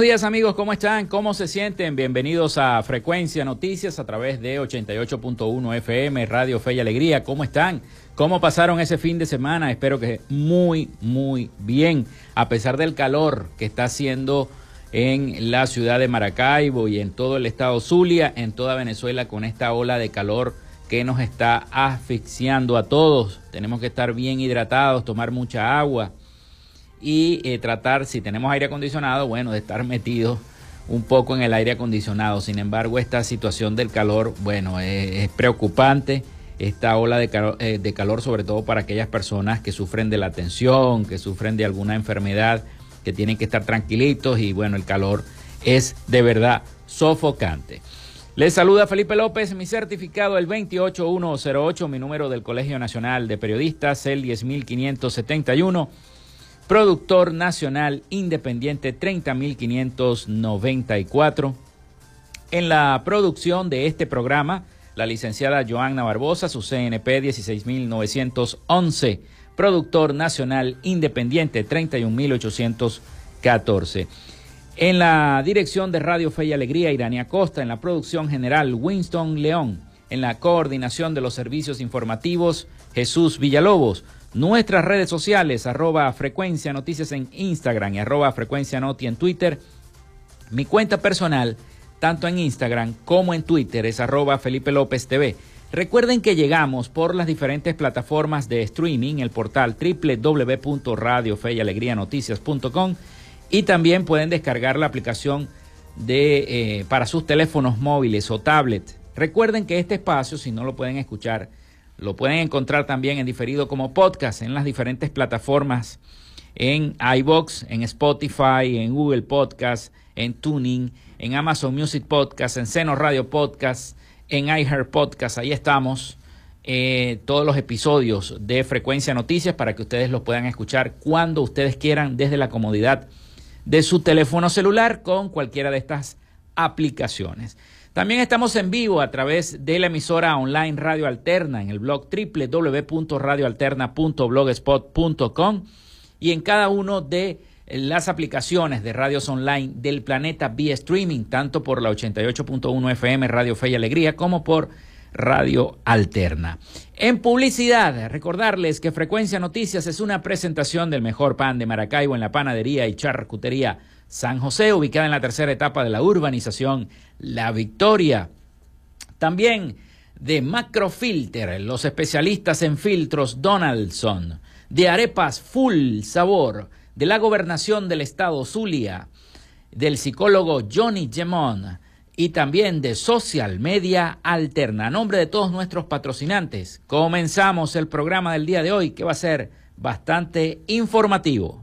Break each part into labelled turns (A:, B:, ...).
A: Buenos días amigos, ¿cómo están? ¿Cómo se sienten? Bienvenidos a Frecuencia Noticias a través de 88.1 FM, Radio Fe y Alegría. ¿Cómo están? ¿Cómo pasaron ese fin de semana? Espero que muy, muy bien, a pesar del calor que está haciendo en la ciudad de Maracaibo y en todo el estado Zulia, en toda Venezuela, con esta ola de calor que nos está asfixiando a todos. Tenemos que estar bien hidratados, tomar mucha agua y eh, tratar, si tenemos aire acondicionado, bueno, de estar metidos un poco en el aire acondicionado. Sin embargo, esta situación del calor, bueno, es, preocupante. Esta ola de calor, eh, de calor, sobre todo para aquellas personas que sufren de la tensión, que sufren de alguna enfermedad, que tienen que estar tranquilitos y bueno, el calor es de verdad sofocante. Les saluda Felipe López, mi certificado el 28108, mi número del Colegio Nacional de Periodistas, el 10571 productor nacional independiente 30.594. En la producción de este programa, la licenciada Joanna Barbosa, su CNP 16.911, productor nacional independiente 31.814. En la dirección de Radio Fe y Alegría, Irania Costa, en la producción general, Winston León, en la coordinación de los servicios informativos, Jesús Villalobos, Nuestras redes sociales, arroba frecuencia noticias en Instagram y arroba frecuencia noti en Twitter. Mi cuenta personal, tanto en Instagram como en Twitter, es arroba Felipe López TV. Recuerden que llegamos por las diferentes plataformas de streaming, el portal www.radiofeyalegrianoticias.com y también pueden descargar la aplicación de, eh, para sus teléfonos móviles o tablet. Recuerden que este espacio, si no lo pueden escuchar, lo pueden encontrar también en diferido como podcast en las diferentes plataformas, en iBox, en Spotify, en Google Podcast, en Tuning, en Amazon Music Podcast, en Seno Radio Podcast, en iHeart Podcast. Ahí estamos. Eh, todos los episodios de Frecuencia Noticias para que ustedes los puedan escuchar cuando ustedes quieran desde la comodidad de su teléfono celular con cualquiera de estas aplicaciones. También estamos en vivo a través de la emisora online Radio Alterna en el blog www.radioalterna.blogspot.com y en cada uno de las aplicaciones de radios online del planeta vía streaming, tanto por la 88.1 FM Radio Fe y Alegría como por Radio Alterna. En publicidad, recordarles que Frecuencia Noticias es una presentación del mejor pan de Maracaibo en la panadería y charcutería San José, ubicada en la tercera etapa de la urbanización La Victoria. También de Macrofilter, los especialistas en filtros Donaldson, de arepas Full Sabor, de la gobernación del estado Zulia, del psicólogo Johnny Gemón y también de Social Media Alterna. A nombre de todos nuestros patrocinantes, comenzamos el programa del día de hoy que va a ser bastante informativo.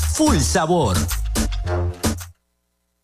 A: full sabor.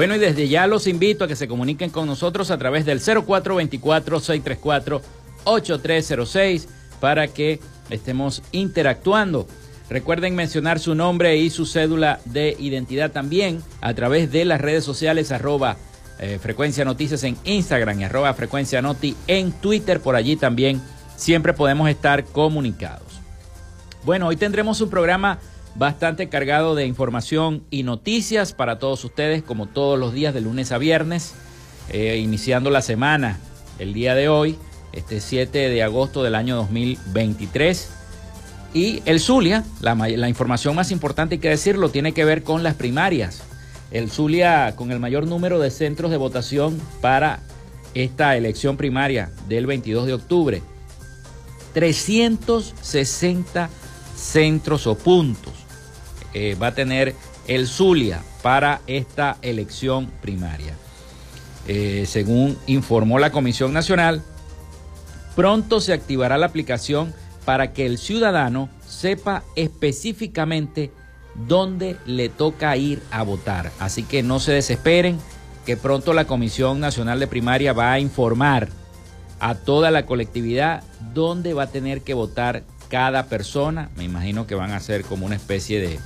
B: Bueno, y desde ya los invito a que se comuniquen con nosotros a través del 0424-634-8306 para que estemos interactuando. Recuerden mencionar su nombre y su cédula de identidad también a través de las redes sociales arroba eh, frecuencia noticias en Instagram y arroba frecuencia noti en Twitter. Por allí también siempre podemos estar comunicados. Bueno, hoy tendremos un programa bastante cargado de información y noticias para todos ustedes, como todos los días de lunes a viernes, eh, iniciando la semana el día de hoy, este 7 de agosto del año 2023. Y el Zulia, la, la información más importante hay que decirlo, tiene que ver con las primarias. El Zulia con el mayor número de centros de votación para esta elección primaria del 22 de octubre. 360 centros o puntos eh, va a tener el Zulia para esta elección primaria.
A: eh, según informó la Comisión Nacional, pronto se activará la aplicación para que el ciudadano sepa específicamente dónde le toca ir a votar. Así que no se desesperen, que pronto la Comisión Nacional de Primaria va a informar a toda la colectividad dónde va a tener que votar cada persona. Me imagino que van a ser como una especie de,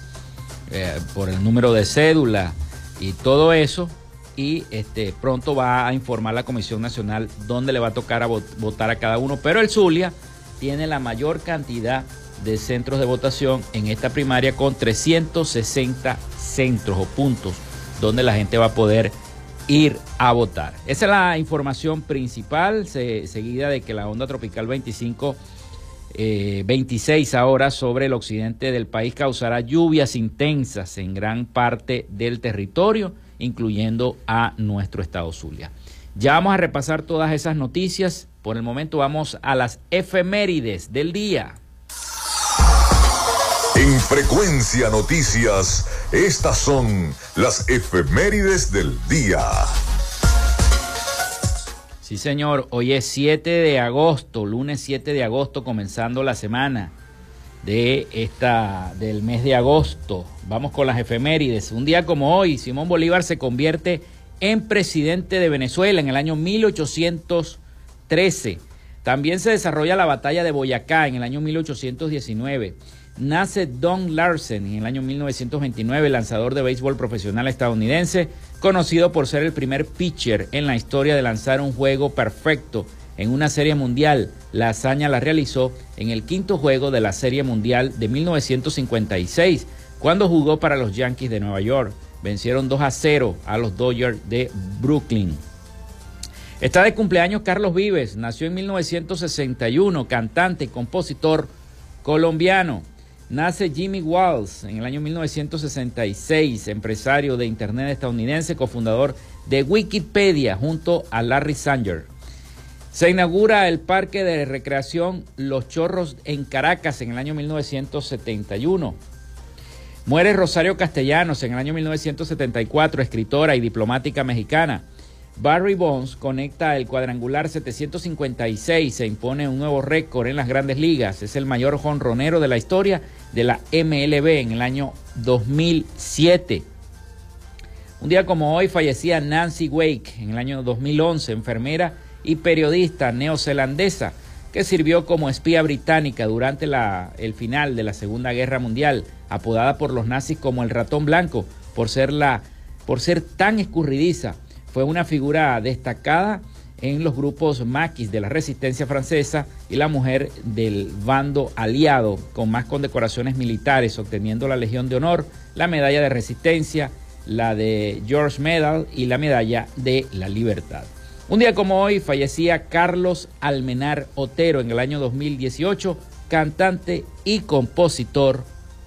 A: eh, por el número de cédula y todo eso. Y este, pronto va a informar la Comisión Nacional dónde le va a tocar a votar a cada uno. Pero el Zulia tiene la mayor cantidad de centros de votación en esta primaria con 360 centros o puntos donde la gente va a poder ir a votar. Esa es la información principal, seguida de que la onda tropical 25, 26 eh, ahora sobre el occidente del país causará lluvias intensas en gran parte del territorio, incluyendo a nuestro estado Zulia. Ya vamos a repasar todas esas noticias. Por el momento vamos a las efemérides del día.
C: En Frecuencia Noticias, estas son las efemérides del día.
A: Sí, señor, hoy es 7 de agosto, lunes 7 de agosto, comenzando la semana de esta del mes de agosto. Vamos con las efemérides. Un día como hoy, Simón Bolívar se convierte en presidente de Venezuela en el año 1813. También se desarrolla la batalla de Boyacá en el año 1819. Nace Don Larsen en el año 1929, lanzador de béisbol profesional estadounidense, conocido por ser el primer pitcher en la historia de lanzar un juego perfecto en una serie mundial. La hazaña la realizó en el quinto juego de la Serie Mundial de 1956, cuando jugó para los Yankees de Nueva York. Vencieron 2 a 0 a los Dodgers de Brooklyn. Está de cumpleaños Carlos Vives, nació en 1961, cantante y compositor colombiano. Nace Jimmy Walls en el año 1966, empresario de Internet estadounidense, cofundador de Wikipedia junto a Larry Sanger. Se inaugura el Parque de Recreación Los Chorros en Caracas en el año 1971. Muere Rosario Castellanos en el año 1974, escritora y diplomática mexicana. Barry Bonds conecta el cuadrangular 756, se impone un nuevo récord en las grandes ligas, es el mayor jonronero de la historia de la MLB en el año 2007. Un día como hoy fallecía Nancy Wake en el año 2011, enfermera y periodista neozelandesa que sirvió como espía británica durante el final de la Segunda Guerra Mundial, apodada por los nazis como el ratón blanco por ser, la, por ser tan escurridiza fue una figura destacada en los grupos maquis de la resistencia francesa y la mujer del bando aliado con más condecoraciones militares, obteniendo la Legión de Honor, la Medalla de Resistencia, la de George Medal y la Medalla de la Libertad. Un día como hoy fallecía Carlos Almenar Otero en el año 2018, cantante y compositor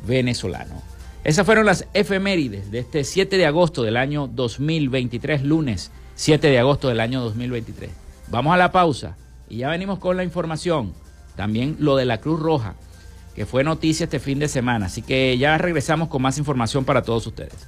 A: venezolano. Esas fueron las efemérides de este 7 de agosto del año 2023, lunes 7 de agosto del año 2023. Vamos a la pausa y ya venimos con la información. También lo de la Cruz Roja, que fue noticia este fin de semana. Así que ya regresamos con más información para todos ustedes.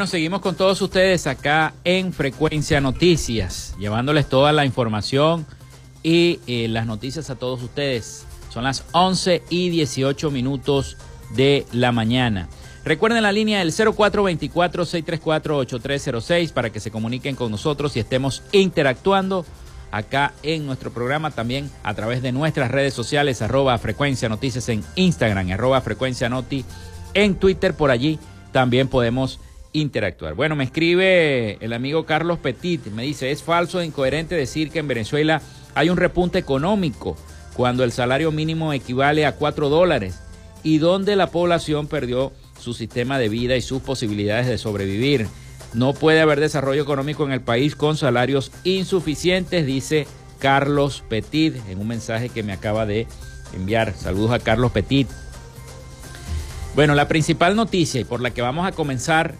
A: Bueno, seguimos con todos ustedes acá en Frecuencia Noticias, llevándoles toda la información y eh, las noticias a todos ustedes. Son las 11 y 18 minutos de la mañana. Recuerden la línea del 0424-634-8306 para que se comuniquen con nosotros y estemos interactuando acá en nuestro programa también a través de nuestras redes sociales, arroba frecuencia noticias en Instagram, arroba frecuencia noti en Twitter, por allí también podemos interactuar. Bueno, me escribe el amigo Carlos Petit, me dice, es falso e incoherente decir que en Venezuela hay un repunte económico cuando el salario mínimo equivale a 4 dólares y donde la población perdió su sistema de vida y sus posibilidades de sobrevivir. No puede haber desarrollo económico en el país con salarios insuficientes, dice Carlos Petit en un mensaje que me acaba de enviar. Saludos a Carlos Petit. Bueno, la principal noticia y por la que vamos a comenzar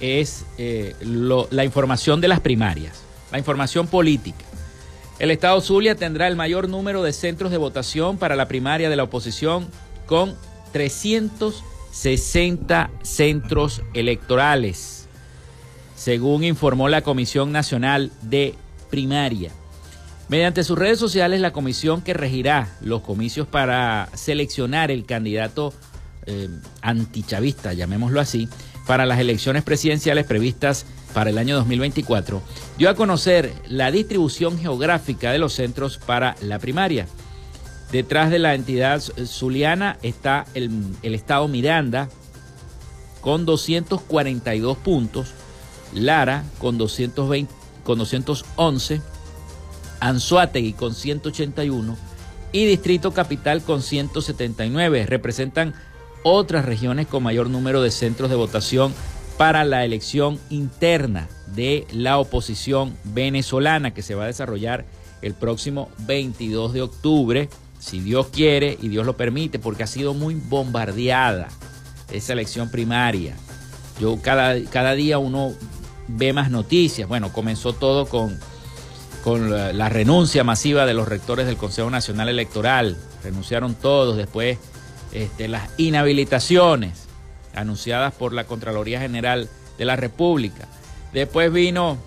A: es eh, la información de las primarias, la información política. El Estado Zulia tendrá el mayor número de centros de votación para la primaria de la oposición con 360 centros electorales, según informó la Comisión Nacional de Primaria. Mediante sus redes sociales, la comisión que regirá los comicios para seleccionar el candidato eh, antichavista, llamémoslo así, para las elecciones presidenciales previstas para el año 2024, dio a conocer la distribución geográfica de los centros para la primaria. Detrás de la entidad zuliana está el, estado Miranda con 242 puntos, Lara con, 220, con 211, Anzuategui con 181 y Distrito Capital con 179. Representan otras regiones con mayor número de centros de votación para la elección interna de la oposición venezolana que se va a desarrollar el próximo 22 de octubre, si Dios quiere y Dios lo permite, porque ha sido muy bombardeada esa elección primaria. Yo cada, cada día uno ve más noticias. Bueno, comenzó todo con, con la, la renuncia masiva de los rectores del Consejo Nacional Electoral. Renunciaron todos, después este, las inhabilitaciones anunciadas por la Contraloría General de la República. Después vino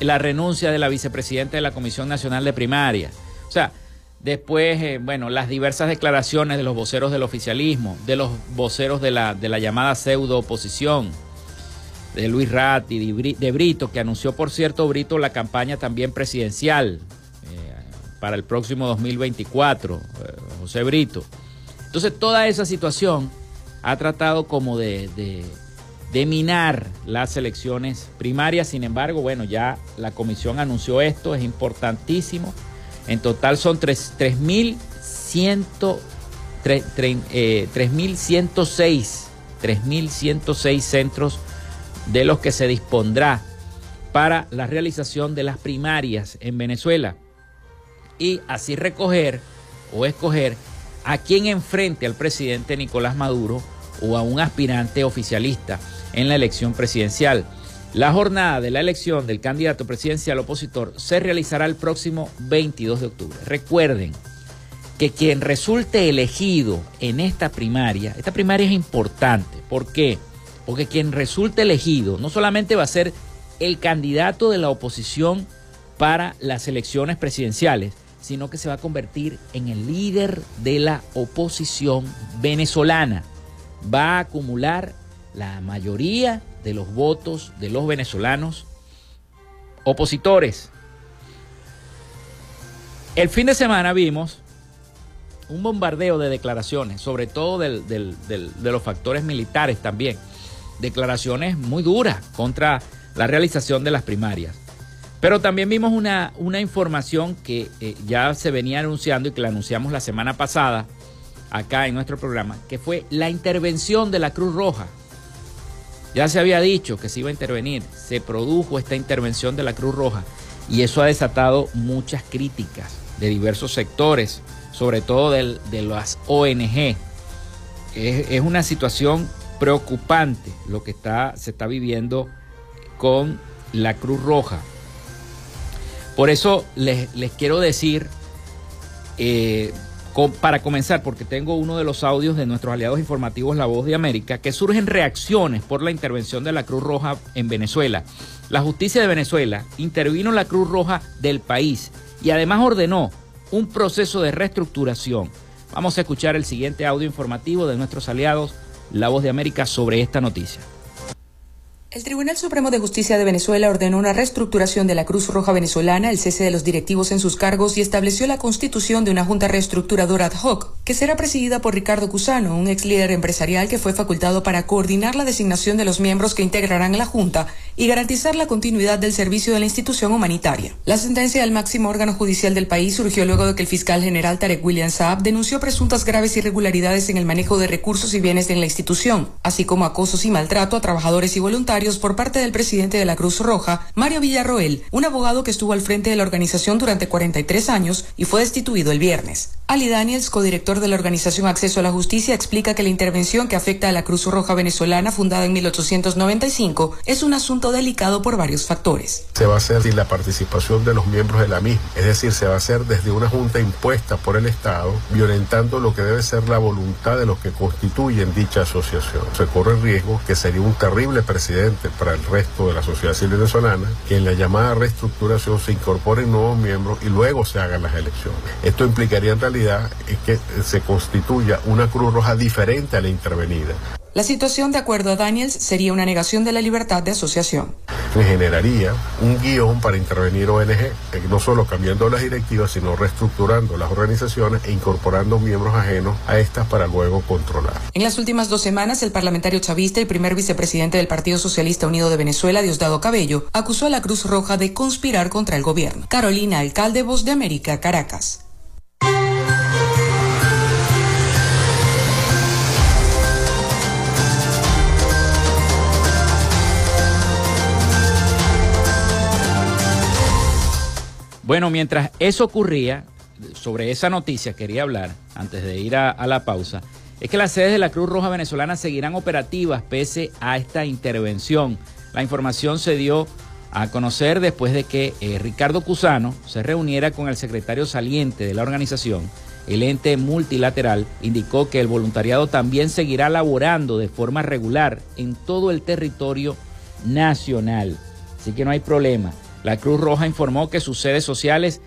A: la renuncia de la vicepresidenta de la Comisión Nacional de Primaria. O sea, después, eh, bueno, las diversas declaraciones de los voceros del oficialismo, de los voceros de la, de la llamada pseudo oposición, de Luis Ratti, de Brito, que anunció, por cierto, Brito, la campaña también presidencial eh, para el próximo 2024, eh, José Brito. Entonces toda esa situación ha tratado como de, minar las elecciones primarias. Sin embargo, bueno, ya la comisión anunció esto, es importantísimo. En total son 3.106 3.106 centros de los que se dispondrá para la realización de las primarias en Venezuela. Y así recoger o escoger a quien enfrente al presidente Nicolás Maduro o a un aspirante oficialista en la elección presidencial. La jornada de la elección del candidato presidencial opositor se realizará el próximo 22 de octubre. Recuerden que quien resulte elegido en esta primaria, esta primaria es importante. ¿Por qué? Porque quien resulte elegido no solamente va a ser el candidato de la oposición para las elecciones presidenciales, sino que se va a convertir en el líder de la oposición venezolana. Va a acumular la mayoría de los votos de los venezolanos opositores. El fin de semana vimos un bombardeo de declaraciones, sobre todo de los factores militares también. Declaraciones muy duras contra la realización de las primarias. Pero también vimos una, una información que eh, ya se venía anunciando y que la anunciamos la semana pasada acá en nuestro programa, que fue la intervención de la Cruz Roja. Ya se había dicho que se iba a intervenir, se produjo esta intervención de la Cruz Roja y eso ha desatado muchas críticas de diversos sectores, sobre todo de las ONG. Es, es, una situación preocupante lo que está, se está viviendo con la Cruz Roja. Por eso les, quiero decir, eh, para comenzar, porque tengo uno de los audios de nuestros aliados informativos La Voz de América, que surgen reacciones por la intervención de la Cruz Roja en Venezuela. La justicia de Venezuela intervino en la Cruz Roja del país y además ordenó un proceso de reestructuración. Vamos a escuchar el siguiente audio informativo de nuestros aliados La Voz de América sobre esta noticia.
D: El Tribunal Supremo de Justicia de Venezuela ordenó una reestructuración de la Cruz Roja venezolana, el cese de los directivos en sus cargos y estableció la constitución de una junta reestructuradora ad hoc, que será presidida por Ricardo Cusano, un ex líder empresarial que fue facultado para coordinar la designación de los miembros que integrarán la junta y garantizar la continuidad del servicio de la institución humanitaria. La sentencia del máximo órgano judicial del país surgió luego de que el fiscal general Tarek William Saab denunció presuntas graves irregularidades en el manejo de recursos y bienes en la institución, así como acosos y maltrato a trabajadores y voluntarios por parte del presidente de la Cruz Roja, Mario Villarroel, un abogado que estuvo al frente de la organización durante 43 años y fue destituido el viernes. Ali Daniels, codirector de la organización Acceso a la Justicia, explica que la intervención que afecta a la Cruz Roja venezolana, fundada en 1895, es un asunto delicado por varios factores.
E: Se va a hacer sin la participación de los miembros de la misma, es decir, se va a hacer desde una junta impuesta por el Estado, violentando lo que debe ser la voluntad de los que constituyen dicha asociación. Se corre el riesgo que sería un terrible presidente para el resto de la sociedad civil venezolana que en la llamada reestructuración se incorporen nuevos miembros y luego se hagan las elecciones. Esto implicaría en realidad que se constituya una Cruz Roja diferente a la intervenida.
D: La situación, de acuerdo a Daniels, sería una negación de la libertad de asociación.
E: Generaría un guion para intervenir ONG, eh, no solo cambiando las directivas, sino reestructurando las organizaciones e incorporando miembros ajenos a estas para luego controlar.
D: En las últimas dos semanas, el parlamentario chavista y primer vicepresidente del Partido Socialista Unido de Venezuela, Diosdado Cabello, acusó a la Cruz Roja de conspirar contra el gobierno. Carolina, alcalde Voz de América, Caracas.
A: Bueno, mientras eso ocurría, sobre esa noticia quería hablar, antes de ir a, la pausa, es que las sedes de la Cruz Roja Venezolana seguirán operativas pese a esta intervención. La información se dio a conocer después de que eh, Ricardo Cusano se reuniera con el secretario saliente de la organización. El ente multilateral indicó que el voluntariado también seguirá laborando de forma regular en todo el territorio nacional. Así que no hay problema. La Cruz Roja informó que sus sedes sociales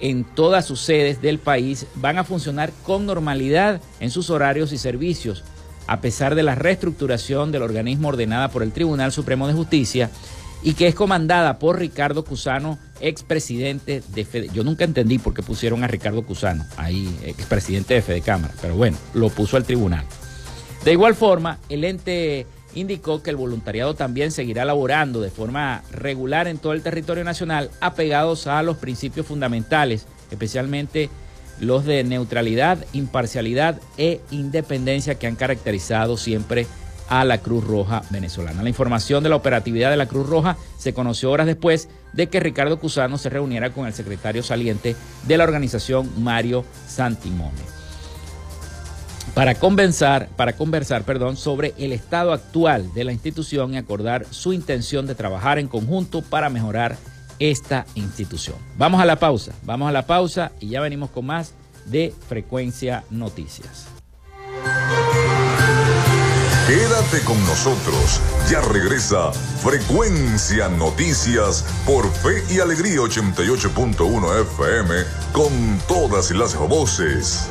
A: en todas sus sedes del país van a funcionar con normalidad en sus horarios y servicios, a pesar de la reestructuración del organismo ordenada por el Tribunal Supremo de Justicia y que es comandada por Ricardo Cusano, expresidente de Fede. Yo nunca entendí por qué pusieron a Ricardo Cusano, ahí expresidente de Fede Cámara, pero bueno, lo puso al tribunal. De igual forma, el ente indicó que el voluntariado también seguirá laborando de forma regular en todo el territorio nacional, apegados a los principios fundamentales, especialmente los de neutralidad, imparcialidad e independencia que han caracterizado siempre a la Cruz Roja venezolana. La información de la operatividad de la Cruz Roja se conoció horas después de que Ricardo Cusano se reuniera con el secretario saliente de la organización, Mario Santimone para conversar, para conversar perdón, sobre el estado actual de la institución y acordar su intención de trabajar en conjunto para mejorar esta institución. Vamos a la pausa, vamos a la pausa y ya venimos con más de Frecuencia Noticias.
C: Quédate con nosotros, ya regresa Frecuencia Noticias por Fe y Alegría 88.1 FM con todas las voces.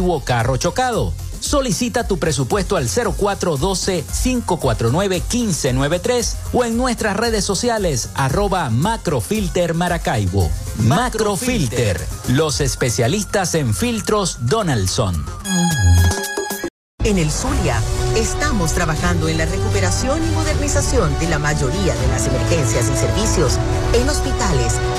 A: carro chocado. Solicita tu presupuesto al 0412-549-1593 o en nuestras redes sociales arroba Macrofilter Maracaibo. Macrofilter, los especialistas en filtros Donaldson.
F: En el Zulia, estamos trabajando en la recuperación y modernización de la mayoría de las emergencias y servicios en hospitales,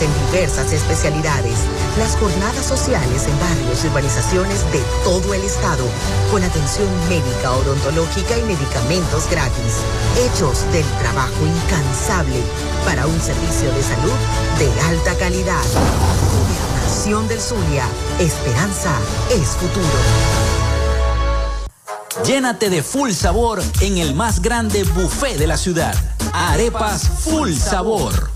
F: en diversas especialidades, las jornadas sociales en barrios y urbanizaciones de todo el estado, con atención médica, odontológica y medicamentos gratis, hechos del trabajo incansable para un servicio de salud de alta calidad. Gobernación del Zulia, esperanza es futuro.
A: Llénate de full sabor en el más grande buffet de la ciudad. Arepas Full Sabor.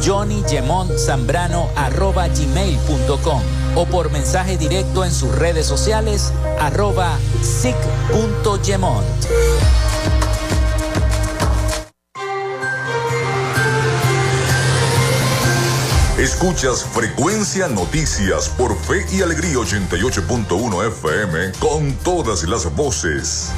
A: johnnygemontzambrano.gmail.com o por mensaje directo en sus redes sociales arroba sic.gemont.
C: Escuchas Frecuencia Noticias por Fe y Alegría 88.1 FM con todas las voces.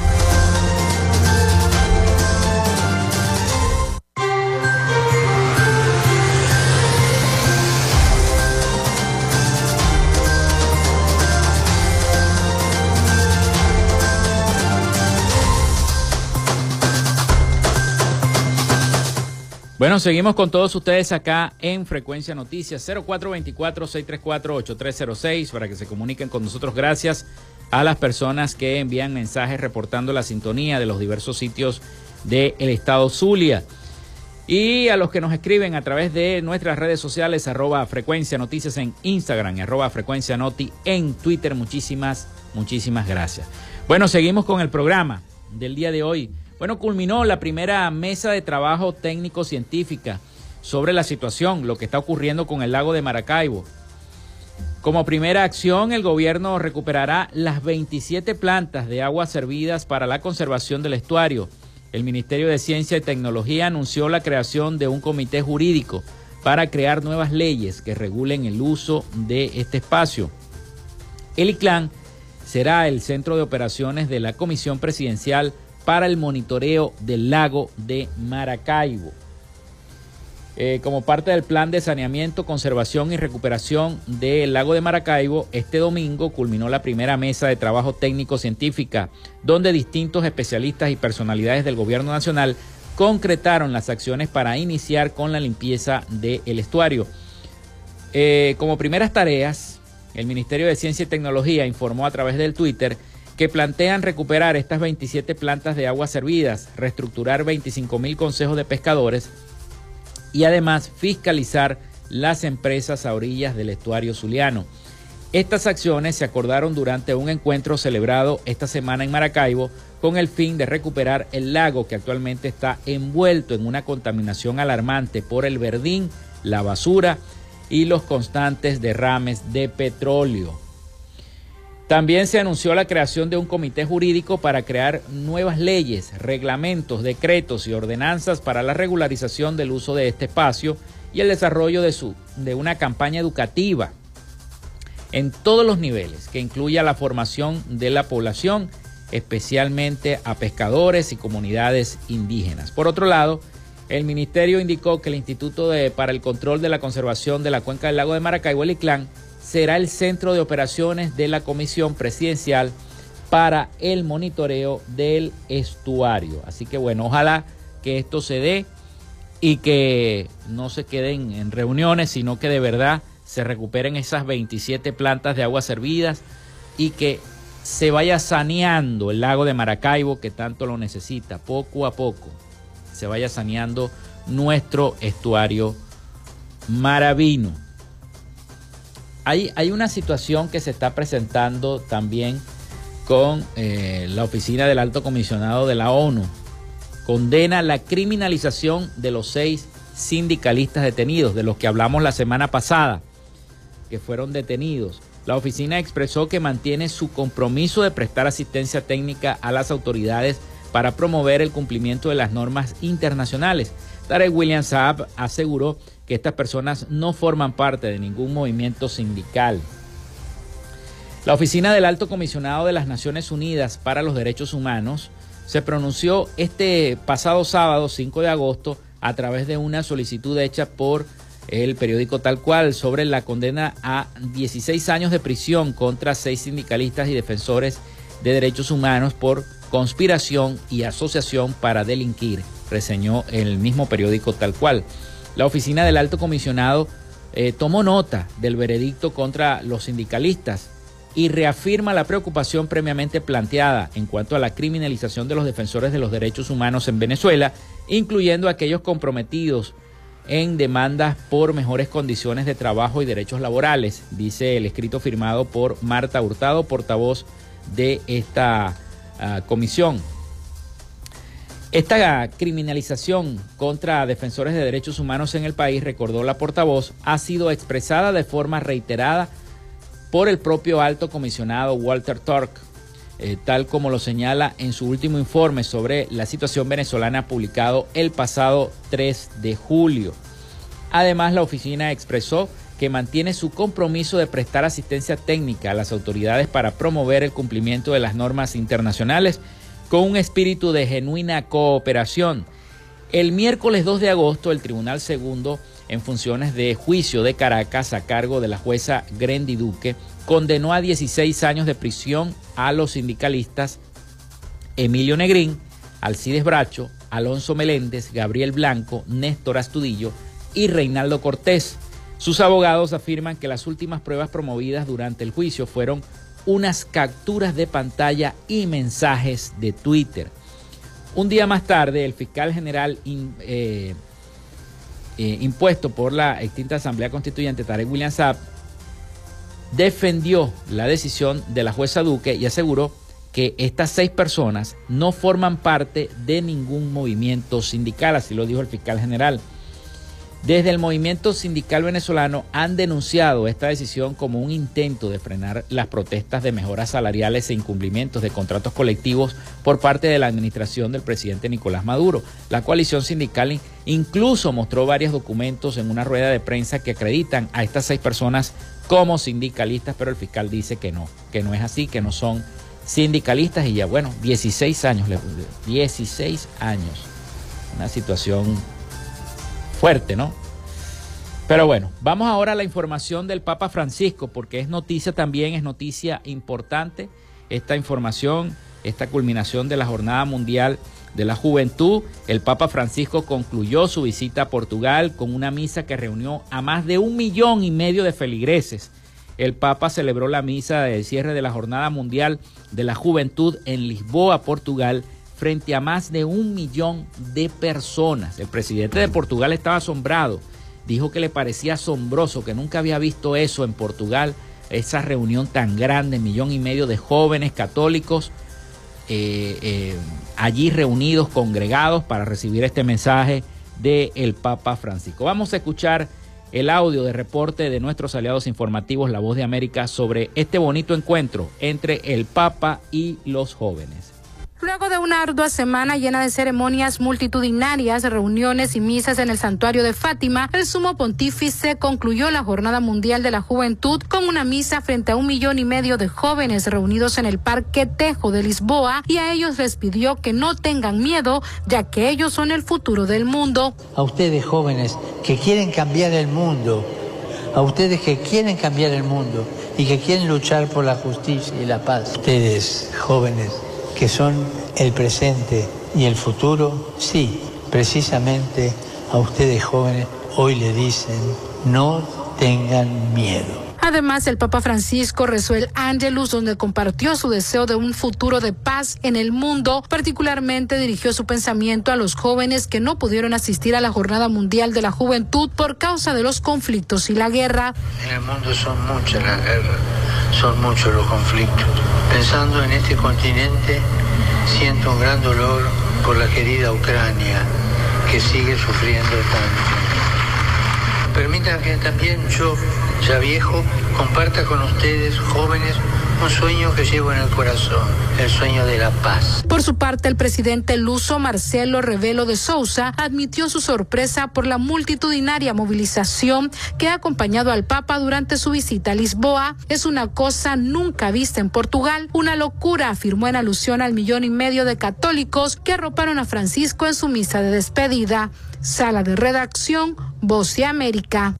G: Bueno, seguimos con todos ustedes acá en Frecuencia Noticias 0424-634-8306 para que se comuniquen con nosotros. Gracias a las personas que envían mensajes reportando la sintonía de los diversos sitios del estado Zulia. Y a los que nos escriben a través de nuestras redes sociales, arroba Frecuencia Noticias en Instagram, arroba Frecuencia Noti en Twitter. Muchísimas, muchísimas gracias. Bueno, seguimos con el programa del día de hoy. Bueno, culminó la primera mesa de trabajo técnico-científica sobre la situación, lo que está ocurriendo con el lago de Maracaibo. Como primera acción, el gobierno recuperará las 27 plantas de agua servidas para la conservación del estuario. El Ministerio de Ciencia y Tecnología anunció la creación de un comité jurídico para crear nuevas leyes que regulen el uso de este espacio. El ICLAN será el centro de operaciones de la Comisión Presidencial para el monitoreo del lago de Maracaibo. Eh, como parte del plan de saneamiento, conservación y recuperación del lago de Maracaibo, este domingo culminó la primera mesa de trabajo técnico-científica, donde distintos especialistas y personalidades del gobierno nacional concretaron las acciones para iniciar con la limpieza del estuario. Eh, como primeras tareas, el Ministerio de Ciencia y Tecnología informó a través del Twitter
A: que plantean recuperar estas 27 plantas de aguas servidas, reestructurar 25 mil consejos de pescadores y además fiscalizar las empresas a orillas del estuario zuliano. Estas acciones se acordaron durante un encuentro celebrado esta semana en Maracaibo con el fin de recuperar el lago que actualmente está envuelto en una contaminación alarmante por el verdín, la basura y los constantes derrames de petróleo. También se anunció la creación de un comité jurídico para crear nuevas leyes, reglamentos, decretos y ordenanzas para la regularización del uso de este espacio y el desarrollo de, su, de una campaña educativa en todos los niveles que incluya la formación de la población, especialmente a pescadores y comunidades indígenas. Por otro lado, el ministerio indicó que el Instituto para el Control de la Conservación de la Cuenca del Lago de Maracaibo, el ICLAN, será el centro de operaciones de la Comisión Presidencial para el monitoreo del estuario. Así que bueno, ojalá que esto se dé y que no se queden en reuniones, sino que de verdad se recuperen esas 27 plantas de agua servidas y que se vaya saneando el lago de Maracaibo que tanto lo necesita, poco a poco, se vaya saneando nuestro estuario maravino. Hay, una situación que se está presentando también con eh, la oficina del alto comisionado de la ONU. Condena la criminalización de los seis sindicalistas detenidos, de los que hablamos la semana pasada, que fueron detenidos. La oficina expresó que mantiene su compromiso de prestar asistencia técnica a las autoridades para promover el cumplimiento de las normas internacionales. Tarek William Saab aseguró que estas personas no forman parte de ningún movimiento sindical. La Oficina del Alto Comisionado de las Naciones Unidas para los Derechos Humanos se pronunció este pasado sábado 5 de agosto a través de una solicitud hecha por el periódico Tal Cual sobre la condena a 16 años de prisión contra seis sindicalistas y defensores de derechos humanos por conspiración y asociación para delinquir, reseñó el mismo periódico Tal Cual. La oficina del alto comisionado eh, tomó nota del veredicto contra los sindicalistas y reafirma la preocupación previamente planteada en cuanto a la criminalización de los defensores de los derechos humanos en Venezuela, incluyendo aquellos comprometidos en demandas por mejores condiciones de trabajo y derechos laborales, dice el escrito firmado por Marta Hurtado, portavoz de esta ah, comisión. Esta criminalización contra defensores de derechos humanos en el país, recordó la portavoz, ha sido expresada de forma reiterada por el propio alto comisionado Walter Tork, eh, tal como lo señala en su último informe sobre la situación venezolana publicado el pasado 3 de julio. Además, la oficina expresó que mantiene su compromiso de prestar asistencia técnica a las autoridades para promover el cumplimiento de las normas internacionales con un espíritu de genuina cooperación. El miércoles 2 de agosto, el Tribunal Segundo, en funciones de juicio de Caracas a cargo de la jueza Grendi Duque, condenó a 16 años de prisión a los sindicalistas Emilio Negrín, Alcides Bracho, Alonso Meléndez, Gabriel Blanco, Néstor Astudillo y Reinaldo Cortés. Sus abogados afirman que las últimas pruebas promovidas durante el juicio fueron unas capturas de pantalla y mensajes de Twitter. Un día más tarde, el fiscal general eh, eh, impuesto por la extinta Asamblea Constituyente, Tarek William Saab, defendió la decisión de la jueza Duque y aseguró que estas seis personas no forman parte de ningún movimiento sindical, así lo dijo el fiscal general. Desde el movimiento sindical venezolano han denunciado esta decisión como un intento de frenar las protestas de mejoras salariales e incumplimientos de contratos colectivos por parte de la administración del presidente Nicolás Maduro. La coalición sindical incluso mostró varios documentos en una rueda de prensa que acreditan a estas seis personas como sindicalistas, pero el fiscal dice que no, que no es así, que no son sindicalistas y ya bueno, 16 años, 16 años. Una situación fuerte, ¿no? Pero bueno, vamos ahora a la información del Papa Francisco, porque es noticia también, es noticia importante esta información, esta culminación de la Jornada Mundial de la Juventud. El Papa Francisco concluyó su visita a Portugal con una misa que reunió a más de un millón y medio de feligreses el Papa celebró la misa de cierre de la Jornada Mundial de la Juventud en Lisboa, Portugal, frente a más de un millón de personas. El presidente de Portugal estaba asombrado. Dijo que le parecía asombroso, que nunca había visto eso en Portugal, esa reunión tan grande, millón y medio de jóvenes católicos eh, eh, allí reunidos, congregados para recibir este mensaje del Papa Francisco. Vamos a escuchar el audio de reporte de nuestros aliados informativos La Voz de América sobre este bonito encuentro entre el Papa y los jóvenes.
H: Luego de una ardua semana llena de ceremonias multitudinarias, reuniones y misas en el santuario de Fátima, el sumo pontífice concluyó la Jornada Mundial de la Juventud con una misa frente a un millón y medio de jóvenes reunidos en el Parque Tejo de Lisboa y a ellos les pidió que no tengan miedo, ya que ellos son el futuro del mundo.
I: A ustedes jóvenes que quieren cambiar el mundo, a ustedes que quieren cambiar el mundo y que quieren luchar por la justicia y la paz, ustedes jóvenes que son el presente y el futuro, sí, precisamente a ustedes jóvenes hoy le dicen, no tengan miedo.
H: Además, el Papa Francisco rezó el Angelus, donde compartió su deseo de un futuro de paz en el mundo. Particularmente dirigió su pensamiento a los jóvenes que no pudieron asistir a la Jornada Mundial de la Juventud por causa de los conflictos y la guerra.
I: En el mundo son muchas las guerras, son muchos los conflictos. Pensando en este continente, siento un gran dolor por la querida Ucrania, que sigue sufriendo tanto. Permitan que también yo, ya viejo, comparta con ustedes, jóvenes, un sueño que llevo en el corazón, el sueño de la paz.
H: Por su parte, el presidente luso Marcelo Revelo de Sousa admitió su sorpresa por la multitudinaria movilización que ha acompañado al Papa durante su visita a Lisboa. Es una cosa nunca vista en Portugal, una locura, afirmó en alusión al millón y medio de católicos que arroparon a Francisco en su misa de despedida. Sala de redacción, Voz de América.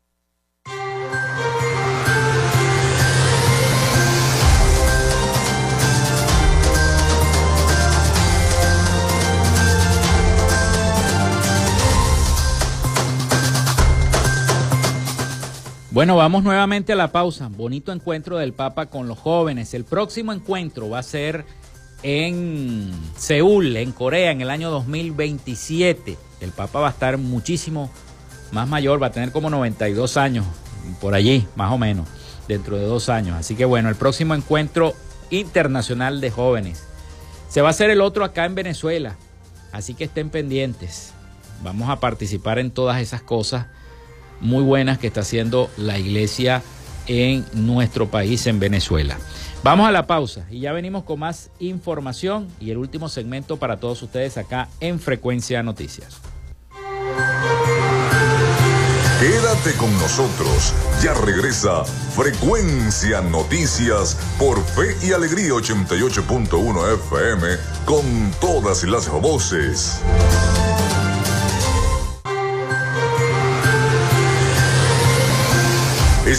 A: Bueno, vamos nuevamente a la pausa. Bonito encuentro del Papa con los jóvenes. El próximo encuentro va a ser en Seúl, en Corea, en el año 2027. El Papa va a estar muchísimo más mayor, va a tener como 92 años, por allí, más o menos, dentro de dos años. Así que bueno, el próximo encuentro internacional de jóvenes. Se va a hacer el otro acá en Venezuela. Así que estén pendientes. Vamos a participar en todas esas cosas muy buenas que está haciendo la iglesia en nuestro país, en Venezuela. Vamos a la pausa y ya venimos con más información y el último segmento para todos ustedes acá en Frecuencia Noticias.
C: Quédate con nosotros, ya regresa Frecuencia Noticias por Fe y Alegría 88.1 FM con todas las voces.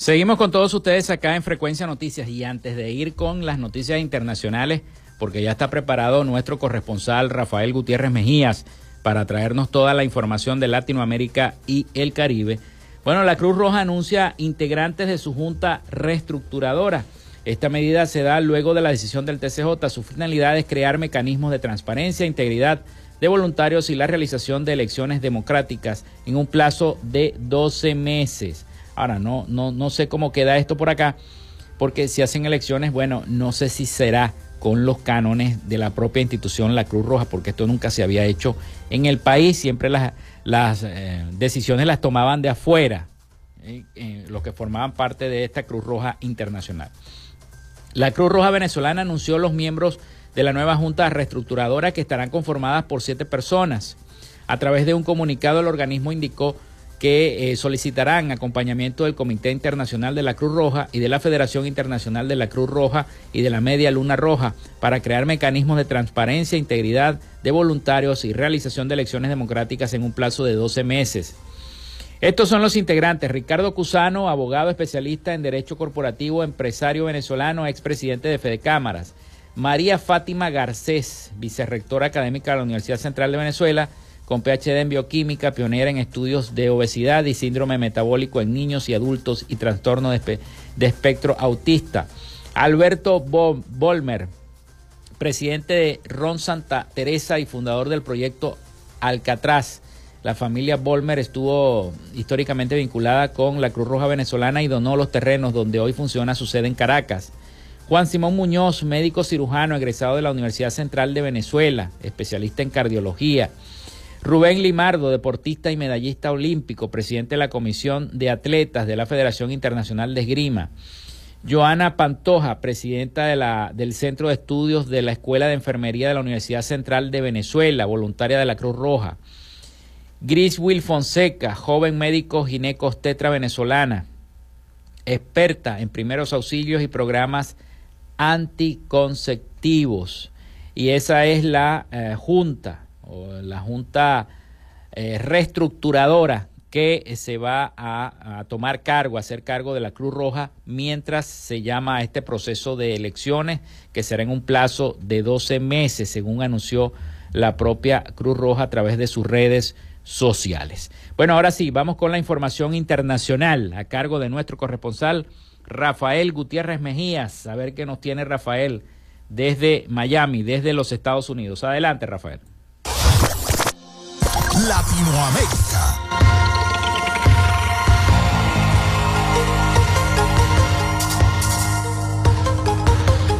A: Seguimos con todos ustedes acá en Frecuencia Noticias y antes de ir con las noticias internacionales, porque ya está preparado nuestro corresponsal Rafael Gutiérrez Mejías para traernos toda la información de Latinoamérica y el Caribe. Bueno, la Cruz Roja anuncia integrantes de su junta reestructuradora. Esta medida se da luego de la decisión del TCJ. Su finalidad es crear mecanismos de transparencia, integridad de voluntarios y la realización de elecciones democráticas en un plazo de 12 meses. Ahora, no, no, no sé cómo queda esto por acá, porque si hacen elecciones, bueno, no sé si será con los cánones de la propia institución La Cruz Roja, porque esto nunca se había hecho en el país, siempre las, las eh, decisiones las tomaban de afuera, eh, eh, los que formaban parte de esta Cruz Roja Internacional. La Cruz Roja Venezolana anunció los miembros de la nueva Junta Reestructuradora que estarán conformadas por siete personas. A través de un comunicado el organismo indicó que eh, solicitarán acompañamiento del Comité Internacional de la Cruz Roja y de la Federación Internacional de la Cruz Roja y de la Media Luna Roja para crear mecanismos de transparencia, integridad de voluntarios y realización de elecciones democráticas en un plazo de 12 meses. Estos son los integrantes. Ricardo Cusano, abogado especialista en Derecho Corporativo, empresario venezolano, expresidente de Fede Cámaras. María Fátima Garcés, vicerrectora académica de la Universidad Central de Venezuela, con PhD en bioquímica, pionera en estudios de obesidad y síndrome metabólico en niños y adultos y trastorno de, espectro autista. Alberto Bolmer, presidente de Ron Santa Teresa y fundador del proyecto Alcatraz. La familia Bolmer estuvo históricamente vinculada con la Cruz Roja Venezolana y donó los terrenos donde hoy funciona su sede en Caracas. Juan Simón Muñoz, médico cirujano egresado de la Universidad Central de Venezuela, especialista en cardiología. Rubén Limardo, deportista y medallista olímpico, presidente de la Comisión de Atletas de la Federación Internacional de Esgrima. Joana Pantoja, presidenta del Centro de Estudios de la Escuela de Enfermería de la Universidad Central de Venezuela, voluntaria de la Cruz Roja. Gris Will Fonseca, joven médico ginecostetra venezolana, experta en primeros auxilios y programas anticonceptivos. Y esa es la eh, junta la Junta eh, Reestructuradora que se va a, tomar cargo, a hacer cargo de la Cruz Roja mientras se llama a este proceso de elecciones que será en un plazo de 12 meses, según anunció la propia Cruz Roja a través de sus redes sociales. Bueno, ahora sí, vamos con la información internacional a cargo de nuestro corresponsal Rafael Gutiérrez Mejías. A ver qué nos tiene Rafael desde Miami, desde los Estados Unidos. Adelante, Rafael.
J: Latinoamérica.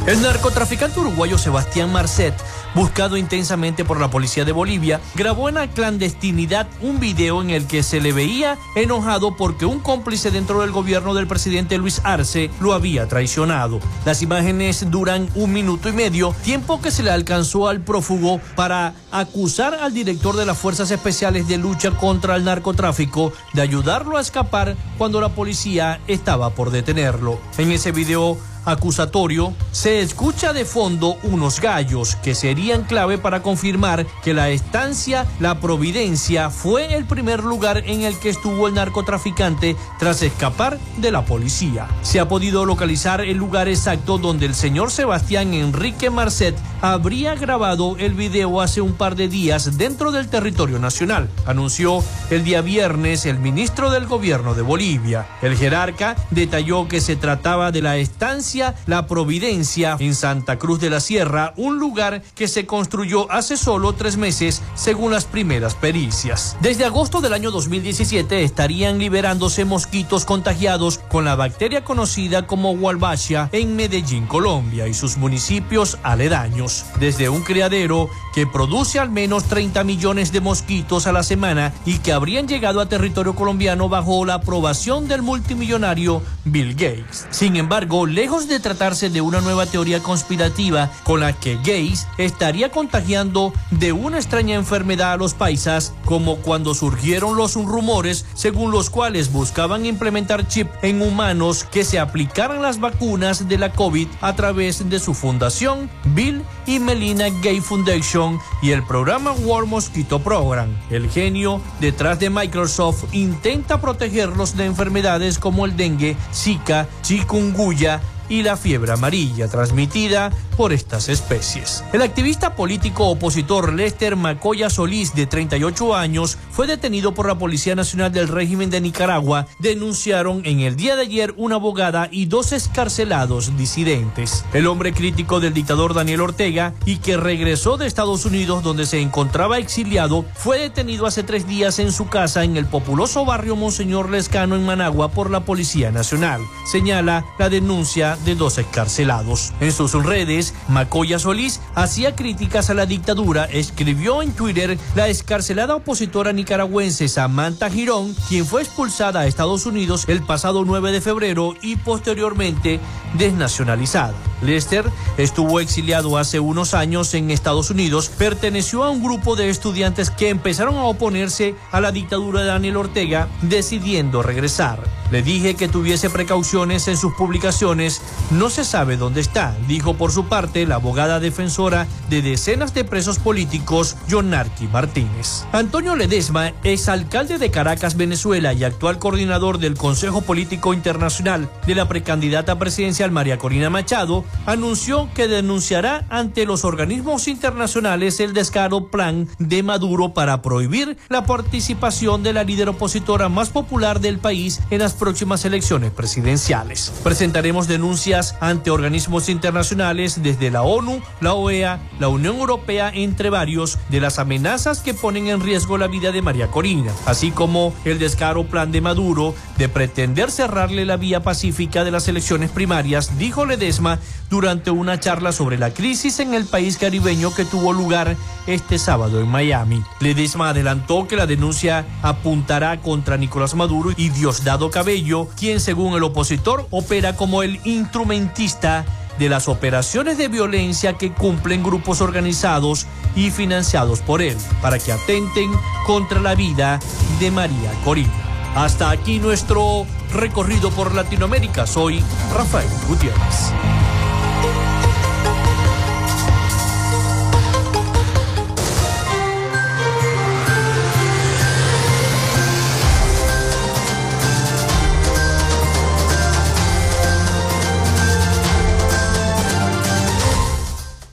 J: El narcotraficante uruguayo Sebastián Marcet, buscado intensamente por la policía de Bolivia, grabó en la clandestinidad un video en el que se le veía enojado porque un cómplice dentro del gobierno del presidente Luis Arce lo había traicionado. Las imágenes duran un minuto y medio, tiempo que se le alcanzó al prófugo para acusar al director de las Fuerzas Especiales de Lucha contra el Narcotráfico de ayudarlo a escapar cuando la policía estaba por detenerlo. En ese video acusatorio, se escucha de fondo unos gallos que serían clave para confirmar que la estancia La Providencia fue el primer lugar en el que estuvo el narcotraficante tras escapar de la policía. Se ha podido localizar el lugar exacto donde el señor Sebastián Enrique Marcet habría grabado el video hace un par de días dentro del territorio nacional, anunció el día viernes el ministro del gobierno de Bolivia. El jerarca detalló que se trataba de la estancia la Providencia en Santa Cruz de la Sierra, un lugar que se construyó hace solo tres meses según las primeras pericias. Desde agosto del año 2017 estarían liberándose mosquitos contagiados con la bacteria conocida como Walbachia en Medellín, Colombia y sus municipios aledaños. Desde un criadero que produce al menos 30 millones de mosquitos a la semana y que habrían llegado a territorio colombiano bajo la aprobación del multimillonario Bill Gates. Sin embargo, lejos de tratarse de una nueva teoría conspirativa con la que Gates estaría contagiando de una extraña enfermedad a los paisas, como cuando surgieron los rumores según los cuales buscaban implementar chip en humanos que se aplicaran las vacunas de la COVID a través de su fundación Bill y Melina Gates Foundation y el programa War Mosquito Program. El genio detrás de Microsoft intenta protegerlos de enfermedades como el dengue, Zika, chikungunya y la fiebre amarilla transmitida por estas especies. El activista político opositor Lester Macoya Solís, de 38 años, fue detenido por la Policía Nacional del Régimen de Nicaragua. Denunciaron en el día de ayer una abogada y dos escarcelados disidentes. El hombre crítico del dictador Daniel Ortega y que regresó de Estados Unidos donde se encontraba exiliado, fue detenido hace tres días en su casa en el populoso barrio Monseñor Lescano en Managua por la Policía Nacional. Señala la denuncia de dos escarcelados. En sus redes, Macoya Solís hacía críticas a la dictadura, escribió en Twitter la escarcelada opositora nicaragüense Samantha Girón, quien fue expulsada a Estados Unidos el pasado 9 de febrero y posteriormente desnacionalizada. Lester estuvo exiliado hace unos años en Estados Unidos, perteneció a un grupo de estudiantes que empezaron a oponerse a la dictadura de Daniel Ortega, decidiendo regresar. Le dije que tuviese precauciones en sus publicaciones, no se sabe dónde está, dijo por su parte la abogada defensora de decenas de presos políticos, Jonarqui Martínez. Antonio Ledesma, exalcalde de Caracas, Venezuela y actual coordinador del Consejo Político Internacional de la precandidata presidencial María Corina Machado, anunció que denunciará ante los organismos internacionales el descaro plan de Maduro para prohibir la participación de la líder opositora más popular del país en las próximas elecciones presidenciales. Presentaremos denuncias ante organismos internacionales desde la ONU, la OEA, la Unión Europea, entre varios, de las amenazas que ponen en riesgo la vida de María Corina, así como el descaro plan de Maduro de pretender cerrarle la vía pacífica de las elecciones primarias, dijo Ledesma durante una charla sobre la crisis en el país caribeño que tuvo lugar este sábado en Miami. Ledesma adelantó que la denuncia apuntará contra Nicolás Maduro y Diosdado Cabello, quien según el opositor opera como el instrumentista de las operaciones de violencia que cumplen grupos organizados y financiados por él, para que atenten contra la vida de María Corina. Hasta aquí nuestro recorrido por Latinoamérica. Soy Rafael Gutiérrez.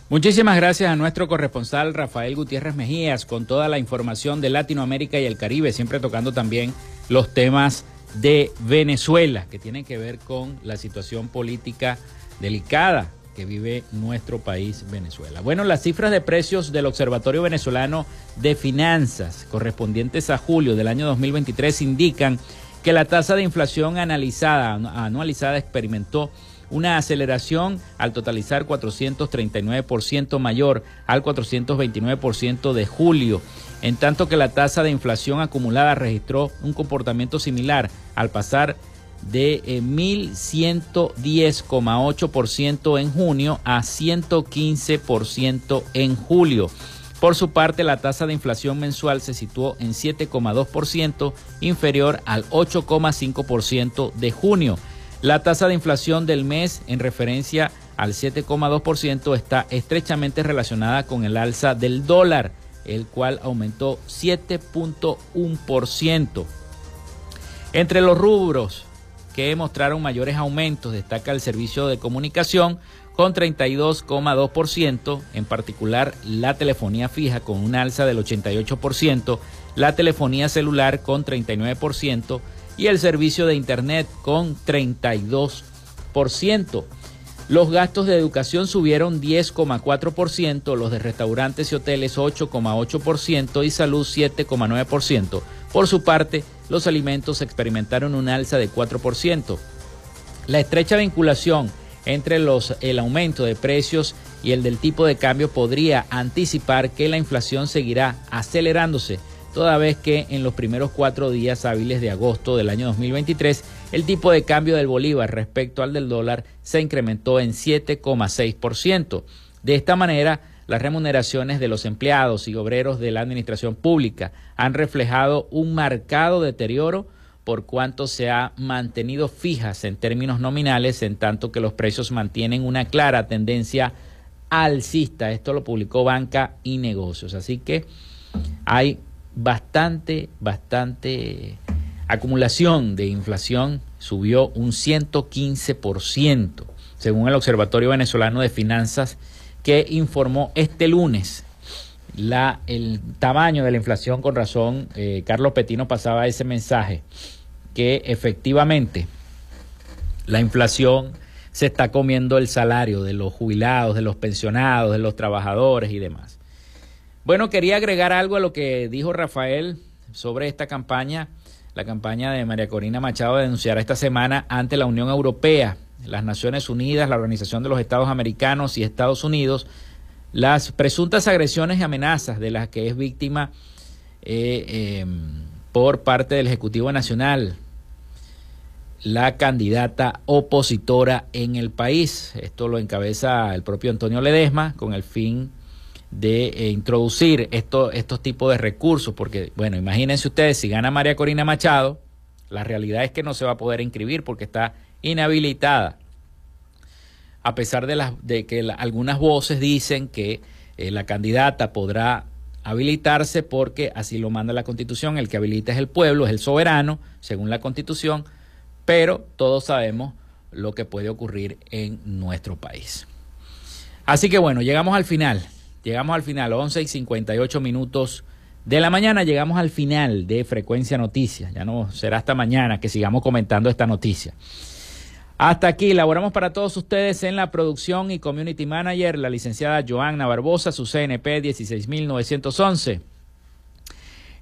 A: Muchísimas gracias a nuestro corresponsal Rafael Gutiérrez Mejías con toda la información de Latinoamérica y el Caribe, siempre tocando también los temas de Venezuela que tienen que ver con la situación política delicada que vive nuestro país Venezuela. Bueno, las cifras de precios del Observatorio Venezolano de Finanzas correspondientes a julio del año 2023 indican que la tasa de inflación analizada, anualizada experimentó una aceleración al totalizar 439% mayor al 429% de julio, en tanto que la tasa de inflación acumulada registró un comportamiento similar al pasar de 1.110,8% eh, en junio a 115% en julio. Por su parte, la tasa de inflación mensual se situó en 7,2%, inferior al 8,5% de junio. La tasa de inflación del mes en referencia al 7,2% está estrechamente relacionada con el alza del dólar, el cual aumentó 7.1%. Entre los rubros que mostraron mayores aumentos destaca el servicio de comunicación con 32,2%, en particular la telefonía fija con un alza del 88%, la telefonía celular con 39%, y el servicio de Internet con 32%. Los gastos de educación subieron 10,4%, los de restaurantes y hoteles 8,8% y salud 7,9%. Por su parte, los alimentos experimentaron un alza de 4%. La estrecha vinculación entre los, el aumento de precios y el del tipo de cambio podría anticipar que la inflación seguirá acelerándose toda vez que en los primeros cuatro días hábiles de agosto del año 2023 el tipo de cambio del bolívar respecto al del dólar se incrementó en 7,6%. De esta manera, las remuneraciones de los empleados y obreros de la administración pública han reflejado un marcado deterioro por cuanto se ha mantenido fijas en términos nominales, en tanto que los precios mantienen una clara tendencia alcista. Esto lo publicó Banca y Negocios. Así que hay bastante, bastante acumulación de inflación. Subió un 115%, según el Observatorio Venezolano de Finanzas, que informó este lunes la, el tamaño de la inflación. Con razón, eh, Carlos Petino pasaba ese mensaje que efectivamente la inflación se está comiendo el salario de los jubilados, de los pensionados, de los trabajadores y demás. Bueno, quería agregar algo a lo que dijo Rafael sobre esta campaña, la campaña de María Corina Machado de denunciar esta semana ante la Unión Europea, las Naciones Unidas, la Organización de los Estados Americanos y Estados Unidos, las presuntas agresiones y amenazas de las que es víctima eh, em, por parte del Ejecutivo Nacional, la candidata opositora en el país. Esto lo encabeza el propio Antonio Ledesma con el fin de eh, introducir esto, estos tipos de recursos, porque, bueno, imagínense ustedes, si gana María Corina Machado, la realidad es que no se va a poder inscribir porque está inhabilitada, a pesar de, las, de que algunas voces dicen que eh, la candidata podrá habilitarse porque así lo manda la constitución, el que habilita es el pueblo, es el soberano, según la constitución, pero todos sabemos lo que puede ocurrir en nuestro país. Así que bueno, llegamos al final, llegamos al final, 11 y 58 minutos de la mañana, llegamos al final de Frecuencia Noticias, ya no será hasta mañana que sigamos comentando esta noticia. Hasta aquí, elaboramos para todos ustedes en la producción y community manager la licenciada Joanna Barbosa, su CNP 16911.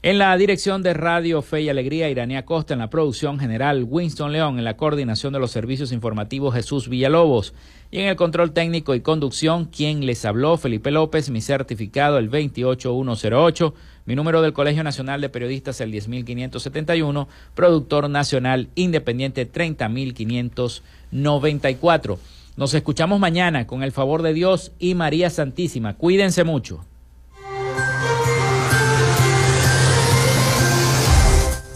A: En la dirección de Radio Fe y Alegría, Iranía Costa, en la producción general, Winston León, en la coordinación de los servicios informativos, Jesús Villalobos, y en el control técnico y conducción, quien les habló, Felipe López, mi certificado el 28108, mi número del Colegio Nacional de Periodistas el 10571, productor nacional independiente 30594. Nos escuchamos mañana con el favor de Dios y María Santísima. Cuídense mucho.